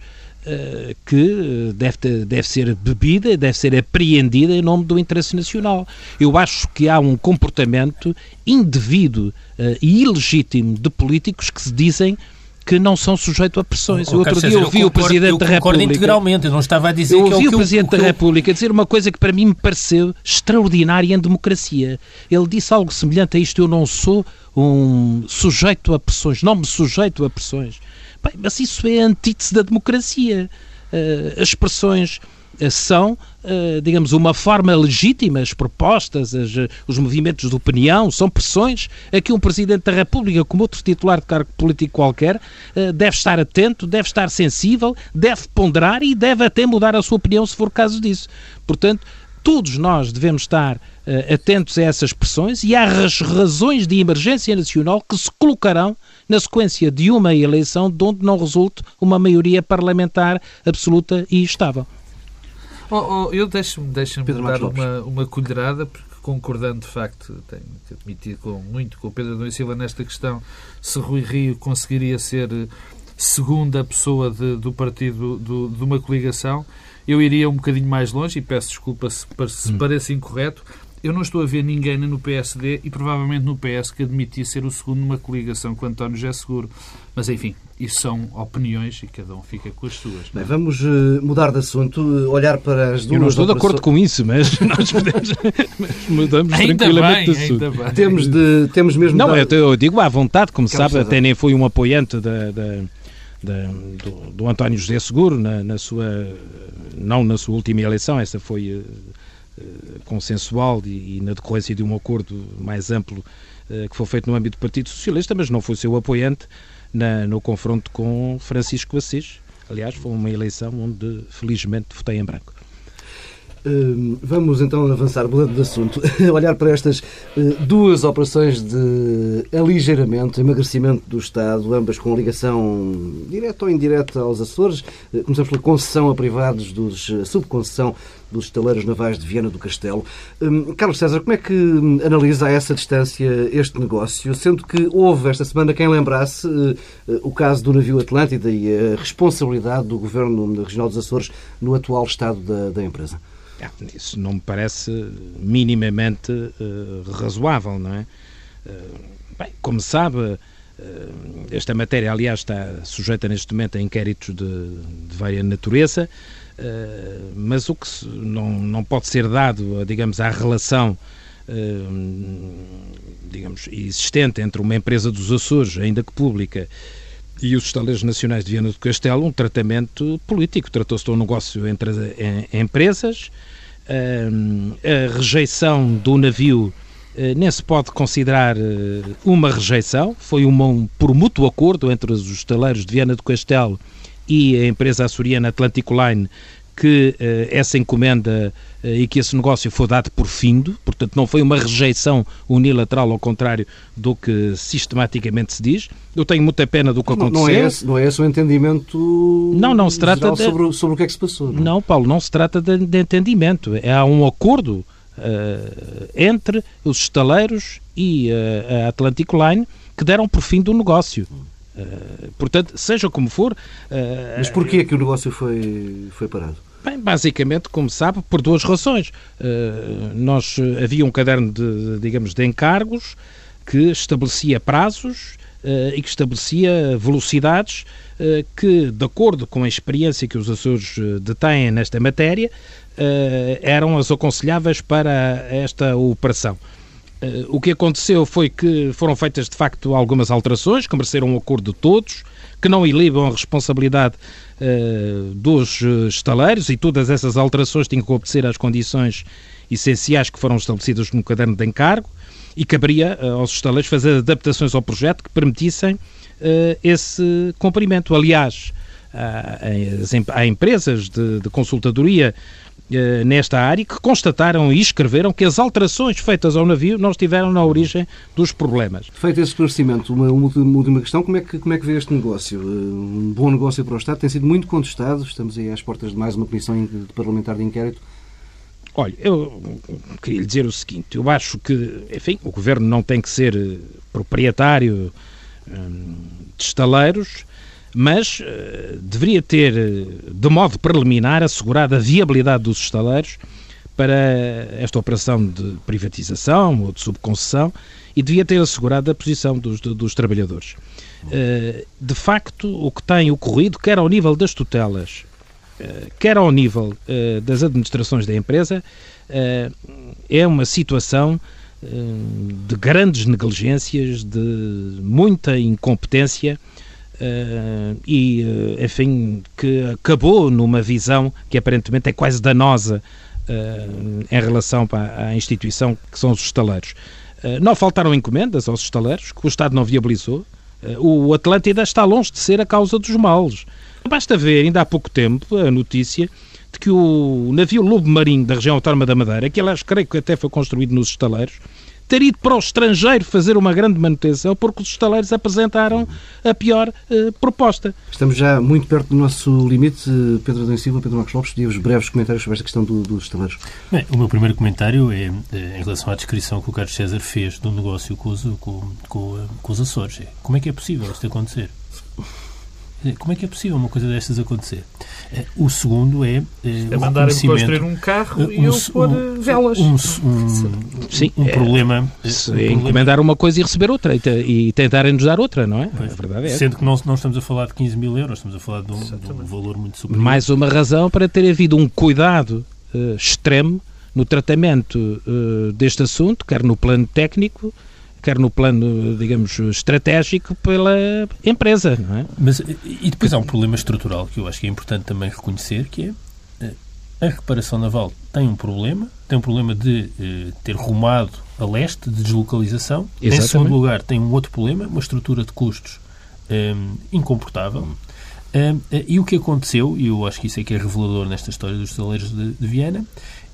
que deve, ter, deve ser bebida, deve ser apreendida em nome do interesse nacional. Eu acho que há um comportamento indevido uh, e ilegítimo de políticos que se dizem que não são sujeitos a pressões. Oh, outro dia ouvi o Presidente da República... integralmente, eu não estava a dizer eu que... ouvi é o, o Presidente da República dizer uma coisa que para mim me pareceu extraordinária em democracia. Ele disse algo semelhante a isto, eu não sou um sujeito a pressões, não me sujeito a pressões. Bem, mas isso é antítese da democracia. Uh, as expressões eh, são, uh, digamos, uma forma legítima, as propostas, as, os movimentos de opinião, são pressões a que um Presidente da República, como outro titular de cargo político qualquer, deve estar atento, deve estar sensível, deve ponderar e deve até mudar a sua opinião se for caso disso. Portanto, todos nós devemos estar atentos a essas pressões e às razões de emergência nacional que se colocarão na sequência de uma eleição de onde não resulte uma maioria parlamentar absoluta e estável. Oh, oh, eu deixo-me deixo dar uma, uma colherada, porque concordando de facto, tenho que admitir com, muito com o Pedro Adão Silva nesta questão, se Rui Rio conseguiria ser eh, segunda pessoa de, do partido do, de uma coligação, eu iria um bocadinho mais longe e peço desculpa se, se hum. parece incorreto, eu não estou a ver ninguém no PSD e provavelmente no PS que admitisse ser o segundo numa coligação com António José Seguro. Mas enfim, isso são opiniões e cada um fica com as suas. Bem, vamos uh, mudar de assunto, uh, olhar para as duas. Eu não estou de acordo com isso, mas nós podemos. mudamos ainda tranquilamente bem, de assunto. Bem. Temos, de, temos mesmo. Não, eu, eu, digo à vontade, como sabe, até nem fui um apoiante da. da... Da, do, do, António José Seguro na, na, sua não na sua última eleição essa foi eh, consensual e, e, na decorrência de um acordo mais amplo eh, que foi feito no âmbito do Partido Socialista, mas não foi seu apoiante na, no confronto com Francisco Assis. Aliás, foi uma eleição onde, felizmente, votei em branco. Hum, vamos então avançar, mudando de assunto, olhar para estas eh, duas operações de aligeiramento, emagrecimento do Estado, ambas com ligação direta ou indireta aos Açores. Eh, começamos pela concessão a privados, dos, subconcessão dos estaleiros navais de Viana do Castelo. Hum, Carlos César, como é que analisa a essa distância este negócio, sendo que houve esta semana quem lembrasse eh, o caso do navio Atlântida e a responsabilidade do Governo Regional dos Açores no atual estado da, da empresa? É, isso não me parece minimamente uh, razoável, não é? Uh, bem, como sabe, esta matéria, aliás, está sujeita neste momento a inquéritos de, de vária natureza, mas o que não, não pode ser dado, digamos, à relação digamos, existente entre uma empresa dos Açores, ainda que pública, e os estaleiros nacionais de Viana do Castelo um tratamento político. Tratou-se de um negócio entre empresas. A rejeição do navio eh, nem se pode considerar eh, uma rejeição, foi uma, por mútuo acordo entre os estaleiros de Viana do Castelo e a empresa açoriana Atlantic Line que uh, essa encomenda uh, e que esse negócio foi dado por findo, portanto não foi uma rejeição unilateral ao contrário do que sistematicamente se diz. Eu tenho muita pena do que não, aconteceu. Não é, esse, não é esse o entendimento não, não se trata de... sobre, sobre o que é que se passou. Não, não Paulo, não se trata de, de entendimento. É, há um acordo uh, entre os estaleiros e a Atlantic Line que deram por fim do negócio. Uh, portanto, seja como for. Uh, Mas porquê que o negócio foi, foi parado? Bem, basicamente, como sabe, por duas razões. Uh, nós havia um caderno de, digamos, de encargos que estabelecia prazos e que estabelecia velocidades que, de acordo com a experiência que os Açores detêm nesta matéria, eram as aconselháveis para esta operação. O que aconteceu foi que foram feitas, de facto, algumas alterações que mereceram um acordo de todos, que não ilibam a responsabilidade uh, dos eh, estaleiros e todas essas alterações tinham que obedecer às condições essenciais que foram estabelecidas no caderno de encargo e caberia uh, aos estaleiros fazer adaptações ao projeto que permitissem uh, esse cumprimento. Aliás, há, empresas de, de consultadoria eh, nesta área que constataram e escreveram que as alterações feitas ao navio não estiveram na origem dos problemas. Feito esse esclarecimento, uma, uma última questão, como é, que, como é que vê este negócio? Eh, um bom negócio para o Estado, tem sido muito contestado, estamos aí às portas de mais uma comissão parlamentar de inquérito. Olha, eu queria lhe dizer o seguinte, eu acho que, enfim, o Governo não tem que ser eh, proprietário hum, de estaleiros, mas uh, deveria ter, eh, de modo preliminar, assegurado a viabilidade dos estaleiros para esta operação de privatização ou de subconcessão e devia ter assegurado a posição dos, dos trabalhadores. Uh, de facto, o que tem ocorrido, quer ao nível das tutelas, quer ao nível das administrações da empresa, é uma situação de grandes negligências, de muita incompetência Uh, e, uh, enfim, que acabou numa visão que aparentemente é quase danosa uh, em relação à, instituição que são os estaleiros. não faltaram encomendas aos estaleiros, que o Estado não viabilizou. o Atlântida está longe de ser a causa dos males. Basta ver, ainda há pouco tempo, a notícia de que o navio Lobo Marinho da região autónoma da Madeira, que aliás creio que até foi construído nos estaleiros, ter ido para o estrangeiro fazer uma grande manutenção porque os estaleiros apresentaram a pior uh, proposta. Estamos já muito perto do nosso limite. Pedro Adão Silva, Pedro Marcos Lopes, pedia-vos breves comentários sobre esta questão do, dos estaleiros. Bem, o meu primeiro comentário é, é em relação à descrição que o Carlos César fez do negócio com os, com, com, com os Açores. Como é que é possível isto acontecer? Como é que é possível uma coisa destas acontecer? Eh, o segundo é. Eh, é mandarem construir um carro um, e eu pôr um, eh, velas. Um, um, Sim, um é, problema. É encomendar uma coisa e receber outra e, tentarem-nos dar outra, não é? Pois, a verdade é. Sendo que não, não estamos a falar de 15 mil euros, estamos a falar de um, de um valor muito superior. Mais uma razão para ter havido um cuidado uh, extremo no tratamento uh, deste assunto, quer no plano técnico quer no plano, digamos, estratégico pela empresa, não é? Mas, e depois há um problema estrutural que eu acho que é importante também reconhecer, que é eh, a reparação naval tem um problema, tem um problema de eh, ter rumado a leste, de deslocalização. Exatamente. Em segundo lugar, tem um outro problema, uma estrutura de custos eh, incomportável. e o que aconteceu, e eu acho que isso é que é revelador nesta história dos saleiros de, de Viana,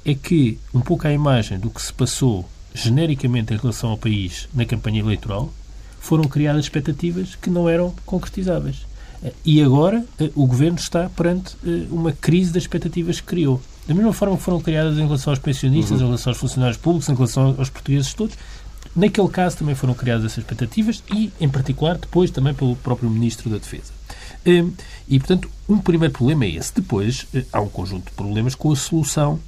é que, um pouco à imagem do que se passou genericamente em relação ao país na campanha eleitoral, foram criadas expectativas que não eram concretizáveis. E agora eh, o governo está perante eh, uma crise das expectativas que criou. Da mesma forma que foram criadas em relação aos pensionistas, uhum. em relação aos funcionários públicos, em relação aos portugueses todos, naquele caso também foram criadas essas expectativas e, em particular, depois também pelo próprio Ministro da Defesa. E, portanto, um primeiro problema é esse. Depois, eh, há um conjunto de problemas com a solução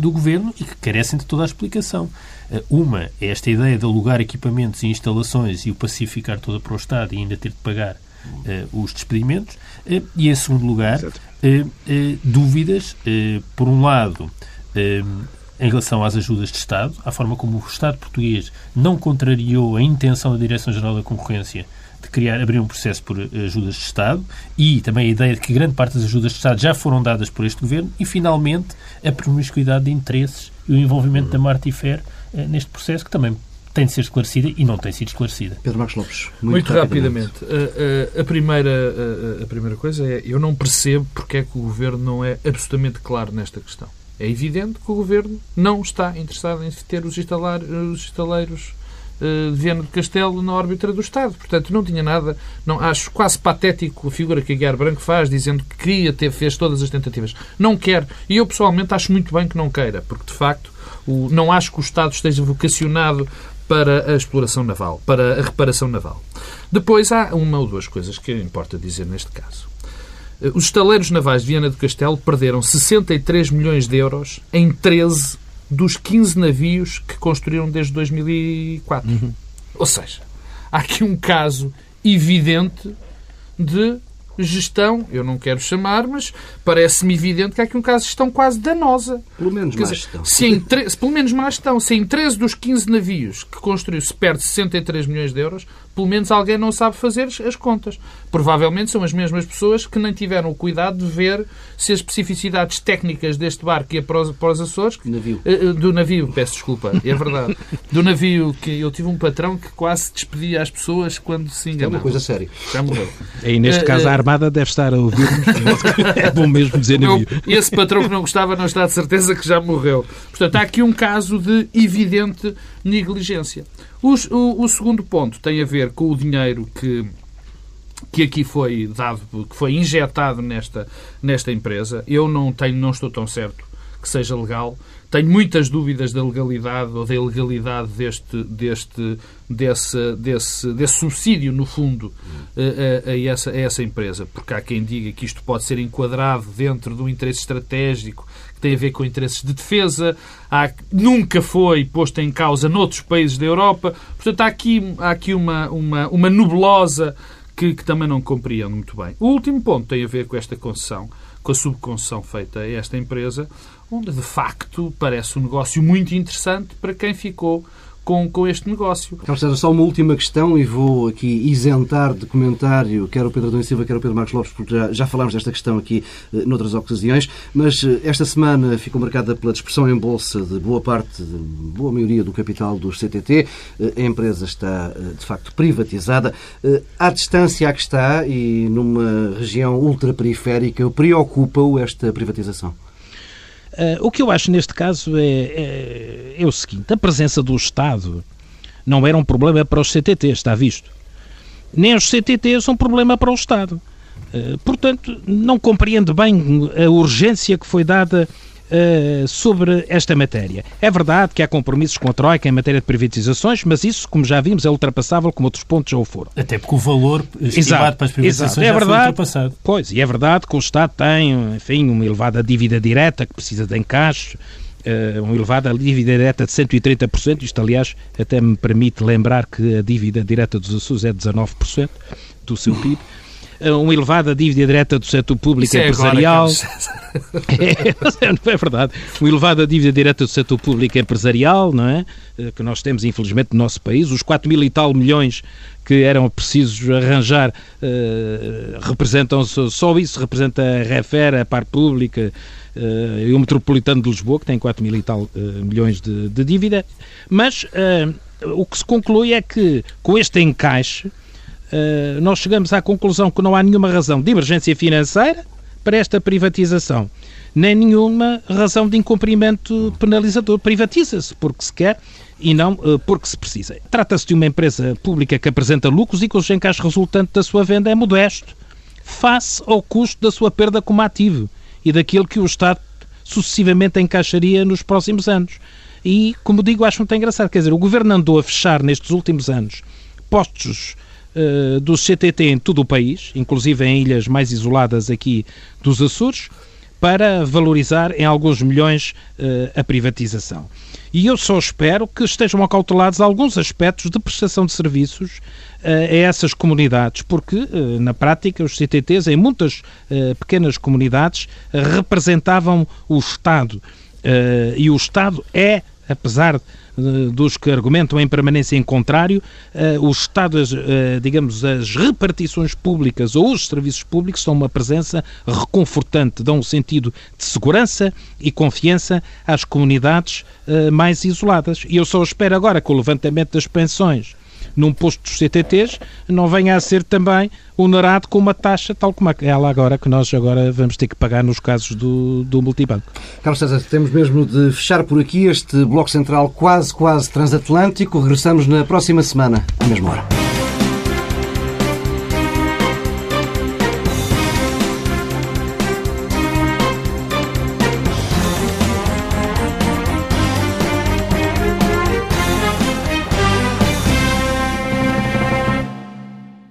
do governo e que carecem de toda a explicação. Uma é esta ideia de alugar equipamentos e instalações e o pacificar toda para o Estado e ainda ter de pagar os despedimentos. E, em segundo lugar, dúvidas, por um lado, em relação às ajudas de Estado, à forma como o Estado português não contrariou a intenção da Direção-Geral da Concorrência de criar, abrir um processo por ajudas de Estado e também a ideia de que grande parte das ajudas de Estado já foram dadas por este Governo e, finalmente, a promiscuidade de interesses e o envolvimento da Martifer eh, neste processo que também tem de ser esclarecida e não tem sido esclarecida. Pedro Marcos Lopes, muito, muito rapidamente. rapidamente. A, a, a, primeira, a, a primeira coisa é eu não percebo porque é que o Governo não é absolutamente claro nesta questão. É evidente que o Governo não está interessado em ter os, instalar, os estaleiros uh, de Viana do Castelo na órbita do Estado. Portanto, não tinha nada. Não, acho quase patético a figura que a Guiar Branco faz, dizendo que queria ter, fez todas as tentativas. Não quer. E eu, pessoalmente, acho muito bem que não queira, porque, de facto, o, não acho que o Estado esteja vocacionado para a exploração naval, para a reparação naval. Depois há uma ou duas coisas que importa dizer neste caso. Eh, os estaleiros navais de Viana do Castelo perderam 63 milhões de euros em 13 dos 15 navios que construíram desde 2004. Uhum. Ou seja, há aqui um caso evidente de gestão, eu não quero chamar, mas parece-me evidente que há aqui um caso de gestão quase danosa. Pelo menos Quer mais dizer, gestão. Se em tre... Pelo menos mais gestão. Se em 13 dos 15 navios que construiu se perde 63 milhões de euros, pelo menos alguém não sabe fazer as contas. Provavelmente são as mesmas pessoas que nem tiveram o cuidado de ver se as especificidades técnicas deste barco ia para os, para os Açores... Navio. Uh, do navio, peço desculpa, é verdade. do navio que eu tive um patrão que quase despedia as pessoas quando se enganavam. É uma coisa séria. Já morreu. E neste uh, caso a Armada deve estar a ouvir-nos. é bom mesmo dizer navio. Esse patrão que não gostava não está de certeza que já morreu. Portanto, há aqui um caso de evidente negligência. O, o, o segundo ponto tem a ver com o dinheiro que que aqui foi dado, que foi injetado nesta, nesta empresa. Eu não tenho, não estou tão certo que seja legal. Tenho muitas dúvidas da legalidade ou da ilegalidade deste, deste, desse, desse, desse subsídio, no fundo, a, a, essa, a essa empresa. Porque há quem diga que isto pode ser enquadrado dentro de um interesse estratégico tem a ver com interesses de defesa, há, nunca foi posto em causa noutros países da Europa. Portanto, há aqui, há aqui uma, uma, uma nebulosa que, que também não compreendo muito bem. O último ponto tem a ver com esta concessão, com a subconcessão feita a esta empresa, onde de facto parece um negócio muito interessante para quem ficou com, com este negócio. Carlos César, só uma última questão e vou aqui isentar de comentário quer o Pedro Dom Silva, quer o Pedro Marcos Lopes, porque já, já falámos desta questão aqui eh, noutras ocasiões, mas eh, esta semana ficou marcada pela dispersão em bolsa de boa parte, de boa maioria do capital dos CTT. Eh, a empresa está, eh, de facto, privatizada. Eh, à distância a que está e numa região ultraperiférica, preocupa-o esta privatização? Uh, o que eu acho neste caso é, é, é, o seguinte: a presença do Estado não era um problema para os CTT, está visto. Nem os CTT são um problema para o Estado. Uh, portanto, não compreendo bem a urgência que foi dada uh, sobre esta matéria. É verdade que há compromissos com a Troika em matéria de privatizações, mas isso, como já vimos, é ultrapassável, como outros pontos já o foram. Até porque o valor estimado exato, para as privatizações exato. É verdade, foi ultrapassado. Pois, e é verdade que o Estado tem, enfim, uma elevada dívida direta que precisa de encaixe, Uh, uma elevada dívida direta de 130%. Isto, aliás, até me permite lembrar que a dívida direta dos Açores é 19% do seu PIB. Eh, uma elevada dívida direta do setor público Isso empresarial. É, é, é, verdade. Uma elevada dívida direta do setor público empresarial, não é? Eh, que nós temos, infelizmente, no nosso país. Os 4 mil e tal milhões que eram precisos arranjar uh, representam só isso, representa a Refer, a Par Pública uh, e o Metropolitano de Lisboa, que tem 4 mil e tal uh, milhões de, de, dívida. Mas o que se conclui é que com este encaixe uh, nós chegamos à conclusão que não há nenhuma razão de emergência financeira para esta privatização, nem nenhuma razão de incumprimento penalizador. Privatiza-se porque se quer e não uh, porque se precisa. Trata-se de uma empresa pública que apresenta lucros e cujo encaixe resultante da sua venda é modesto, face ao custo da sua perda como ativo e daquilo que o Estado sucessivamente encaixaria nos próximos anos. E, como digo, acho muito engraçado. Quer dizer, o Governo andou a fechar nestes últimos anos postos uh, do CTT em todo o país, inclusive em ilhas mais isoladas aqui dos Açores, para valorizar em alguns milhões a privatização. E eu só espero que estejam acautelados alguns aspectos de prestação de serviços a essas comunidades, porque na prática os CTTs, em muitas pequenas comunidades, representavam o Estado. E o Estado é, apesar dos que argumentam em permanência em contrário, o Estado, digamos, as repartições públicas ou os serviços públicos são uma presença reconfortante, dão um sentido de segurança e confiança às comunidades mais isoladas. E eu só espero agora que o levantamento das pensões num posto dos CTTs não venha a ser também onerado com uma taxa tal como ela agora que nós agora vamos ter que pagar nos casos do, do multibanco. Carlos César, temos mesmo de fechar por aqui este Bloco Central quase, quase transatlântico. Regressamos na próxima semana, à mesma hora.